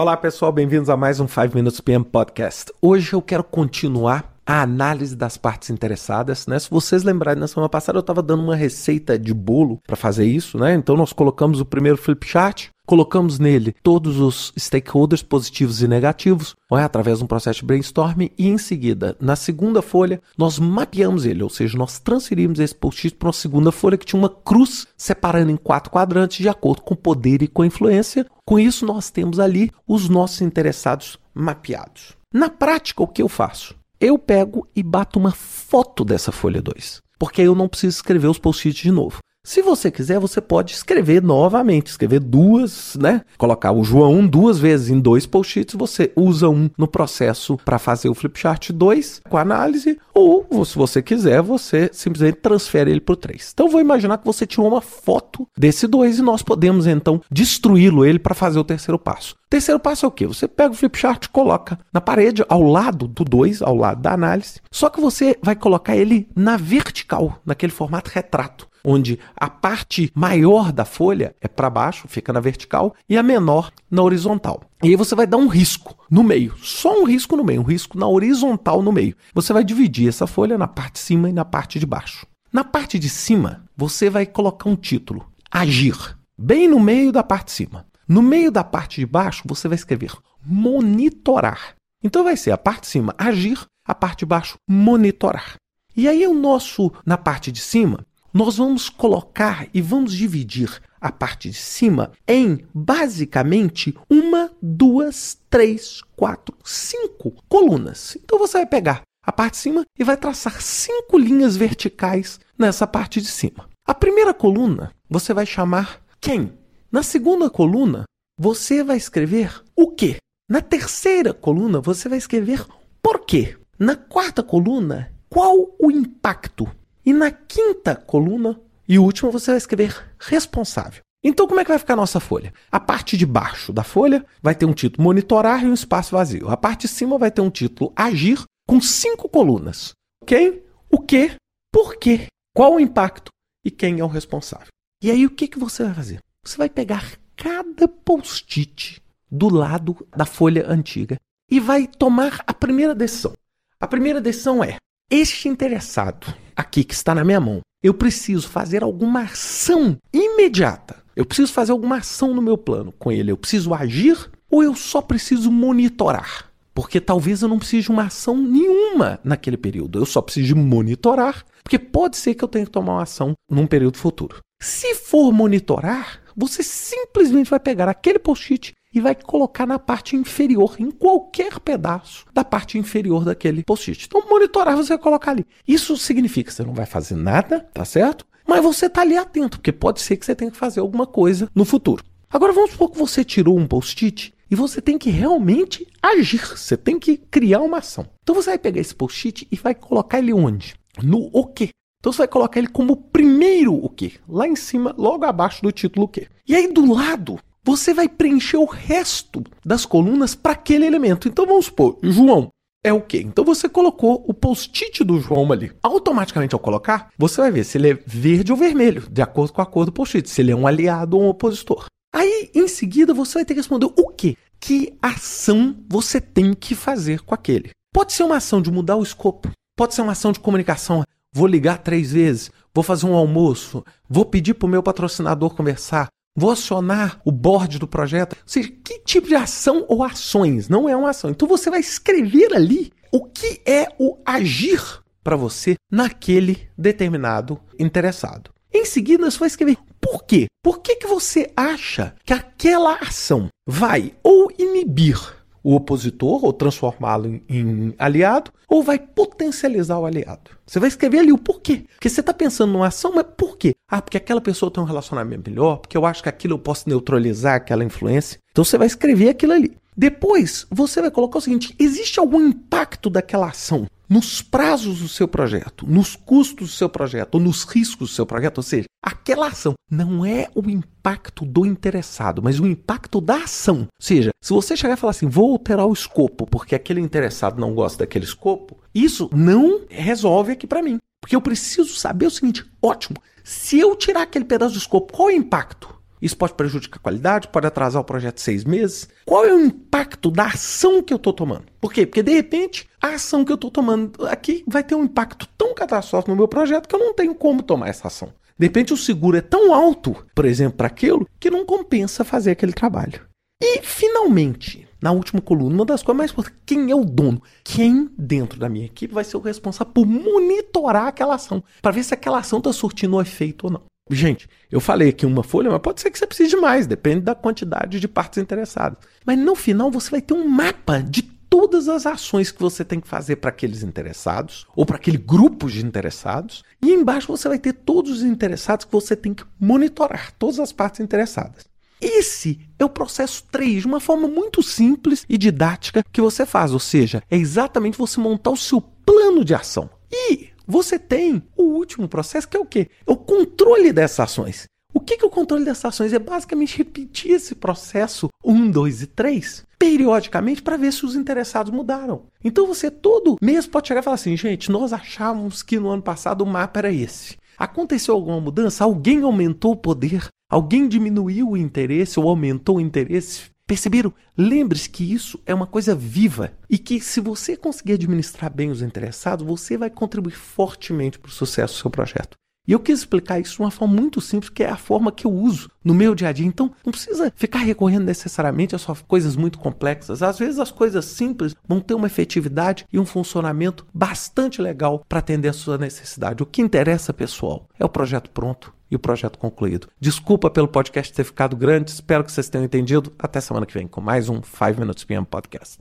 Olá pessoal, bem-vindos a mais um 5 Minutes PM Podcast. Hoje eu quero continuar a análise das partes interessadas, né? Se vocês lembrarem, na semana passada eu estava dando uma receita de bolo para fazer isso, né? Então nós colocamos o primeiro flip chart, colocamos nele todos os stakeholders positivos e negativos, é? através de um processo de brainstorming, e em seguida, na segunda folha, nós mapeamos ele, ou seja, nós transferimos esse post-it para uma segunda folha que tinha uma cruz separando em quatro quadrantes de acordo com o poder e com a influência. Com isso, nós temos ali os nossos interessados mapeados. Na prática, o que eu faço? Eu pego e bato uma foto dessa folha 2, porque aí eu não preciso escrever os post-its de novo. Se você quiser, você pode escrever novamente, escrever duas, né? Colocar o João duas vezes em dois post-its, você usa um no processo para fazer o flipchart 2 com análise, ou se você quiser, você simplesmente transfere ele para o 3. Então vou imaginar que você tirou uma foto desse 2 e nós podemos então destruí-lo ele para fazer o terceiro passo. Terceiro passo é o quê? Você pega o flipchart coloca na parede, ao lado do 2, ao lado da análise. Só que você vai colocar ele na vertical, naquele formato retrato onde a parte maior da folha é para baixo, fica na vertical, e a menor na horizontal. E aí você vai dar um risco no meio, só um risco no meio, um risco na horizontal no meio. Você vai dividir essa folha na parte de cima e na parte de baixo. Na parte de cima, você vai colocar um título: Agir, bem no meio da parte de cima. No meio da parte de baixo, você vai escrever monitorar. Então vai ser a parte de cima agir, a parte de baixo monitorar. E aí o nosso na parte de cima, nós vamos colocar e vamos dividir a parte de cima em basicamente uma, duas, três, quatro, cinco colunas. Então você vai pegar a parte de cima e vai traçar cinco linhas verticais nessa parte de cima. A primeira coluna você vai chamar quem. Na segunda coluna você vai escrever o que. Na terceira coluna você vai escrever por quê. Na quarta coluna, qual o impacto e na quinta coluna e última você vai escrever responsável. Então, como é que vai ficar a nossa folha? A parte de baixo da folha vai ter um título monitorar e um espaço vazio. A parte de cima vai ter um título agir com cinco colunas. Quem, o que, por quê, qual o impacto e quem é o responsável. E aí, o que, que você vai fazer? Você vai pegar cada post-it do lado da folha antiga e vai tomar a primeira decisão. A primeira decisão é: este interessado aqui que está na minha mão, eu preciso fazer alguma ação imediata. Eu preciso fazer alguma ação no meu plano com ele. Eu preciso agir ou eu só preciso monitorar? Porque talvez eu não precise de uma ação nenhuma naquele período. Eu só preciso de monitorar, porque pode ser que eu tenha que tomar uma ação num período futuro. Se for monitorar, você simplesmente vai pegar aquele post-it e vai colocar na parte inferior, em qualquer pedaço da parte inferior daquele post-it. Então, monitorar você vai colocar ali. Isso significa que você não vai fazer nada, tá certo? Mas você está ali atento, porque pode ser que você tenha que fazer alguma coisa no futuro. Agora vamos supor que você tirou um post-it e você tem que realmente agir, você tem que criar uma ação. Então você vai pegar esse post-it e vai colocar ele onde? No o quê? Então você vai colocar ele como primeiro o quê? Lá em cima, logo abaixo do título o quê? E aí do lado você vai preencher o resto das colunas para aquele elemento. Então vamos supor, João é o quê? Então você colocou o post-it do João ali. Automaticamente ao colocar, você vai ver se ele é verde ou vermelho, de acordo com a cor do post-it, se ele é um aliado ou um opositor. Aí, em seguida, você vai ter que responder o quê? Que ação você tem que fazer com aquele? Pode ser uma ação de mudar o escopo, pode ser uma ação de comunicação. Vou ligar três vezes, vou fazer um almoço, vou pedir para o meu patrocinador conversar, Vou acionar o board do projeto. Ou seja, que tipo de ação ou ações? Não é uma ação. Então você vai escrever ali o que é o agir para você naquele determinado interessado. Em seguida, você vai escrever por quê? Por que, que você acha que aquela ação vai ou inibir o opositor ou transformá-lo em, em, aliado, ou vai potencializar o aliado. Você vai escrever ali o porquê. Porque você está pensando numa ação, mas por quê? Ah, porque aquela pessoa tem um relacionamento melhor, porque eu acho que aquilo eu posso neutralizar aquela influência. Então você vai escrever aquilo ali. Depois, você vai colocar o seguinte: existe algum impacto daquela ação nos prazos do seu projeto, nos custos do seu projeto, ou nos riscos do seu projeto, ou seja, aquela ação não é o impacto do interessado, mas o impacto da ação. Ou seja, se você chegar e falar assim, vou alterar o escopo porque aquele interessado não gosta daquele escopo, isso não resolve aqui para mim. Porque eu preciso saber o seguinte: ótimo, se eu tirar aquele pedaço do escopo, qual é o impacto? Isso pode prejudicar a qualidade, pode atrasar o projeto seis meses. Qual é o impacto da ação que eu estou tomando? Por quê? Porque de repente a ação que eu estou tomando aqui vai ter um impacto tão catastrófico no meu projeto que eu não tenho como tomar essa ação. De repente o seguro é tão alto, por exemplo, para aquilo, que não compensa fazer aquele trabalho. E, finalmente, na última coluna, uma das coisas mais importantes, quem é o dono? Quem dentro da minha equipe vai ser o responsável por monitorar aquela ação, para ver se aquela ação está surtindo um efeito ou não. Gente, eu falei aqui uma folha, mas pode ser que você precise de mais, depende da quantidade de partes interessadas. Mas no final você vai ter um mapa de todas as ações que você tem que fazer para aqueles interessados ou para aquele grupo de interessados. E embaixo você vai ter todos os interessados que você tem que monitorar, todas as partes interessadas. Esse é o processo 3, de uma forma muito simples e didática que você faz, ou seja, é exatamente você montar o seu plano de ação. E você tem o último processo que é o quê? É o controle dessas ações. O que é o controle dessas ações? É basicamente repetir esse processo 1, 2 e 3 periodicamente para ver se os interessados mudaram. Então você todo mês pode chegar e falar assim, gente, nós achávamos que no ano passado o mapa era esse. Aconteceu alguma mudança? Alguém aumentou o poder? Alguém diminuiu o interesse ou aumentou o interesse? Perceberam? Lembre-se que isso é uma coisa viva e que, se você conseguir administrar bem os interessados, você vai contribuir fortemente para o sucesso do seu projeto. E eu quis explicar isso de uma forma muito simples, que é a forma que eu uso no meu dia a dia. Então, não precisa ficar recorrendo necessariamente a só coisas muito complexas. Às vezes, as coisas simples vão ter uma efetividade e um funcionamento bastante legal para atender a sua necessidade. O que interessa, pessoal, é o projeto pronto e o projeto concluído. Desculpa pelo podcast ter ficado grande, espero que vocês tenham entendido. Até semana que vem com mais um 5 Minutes PM Podcast.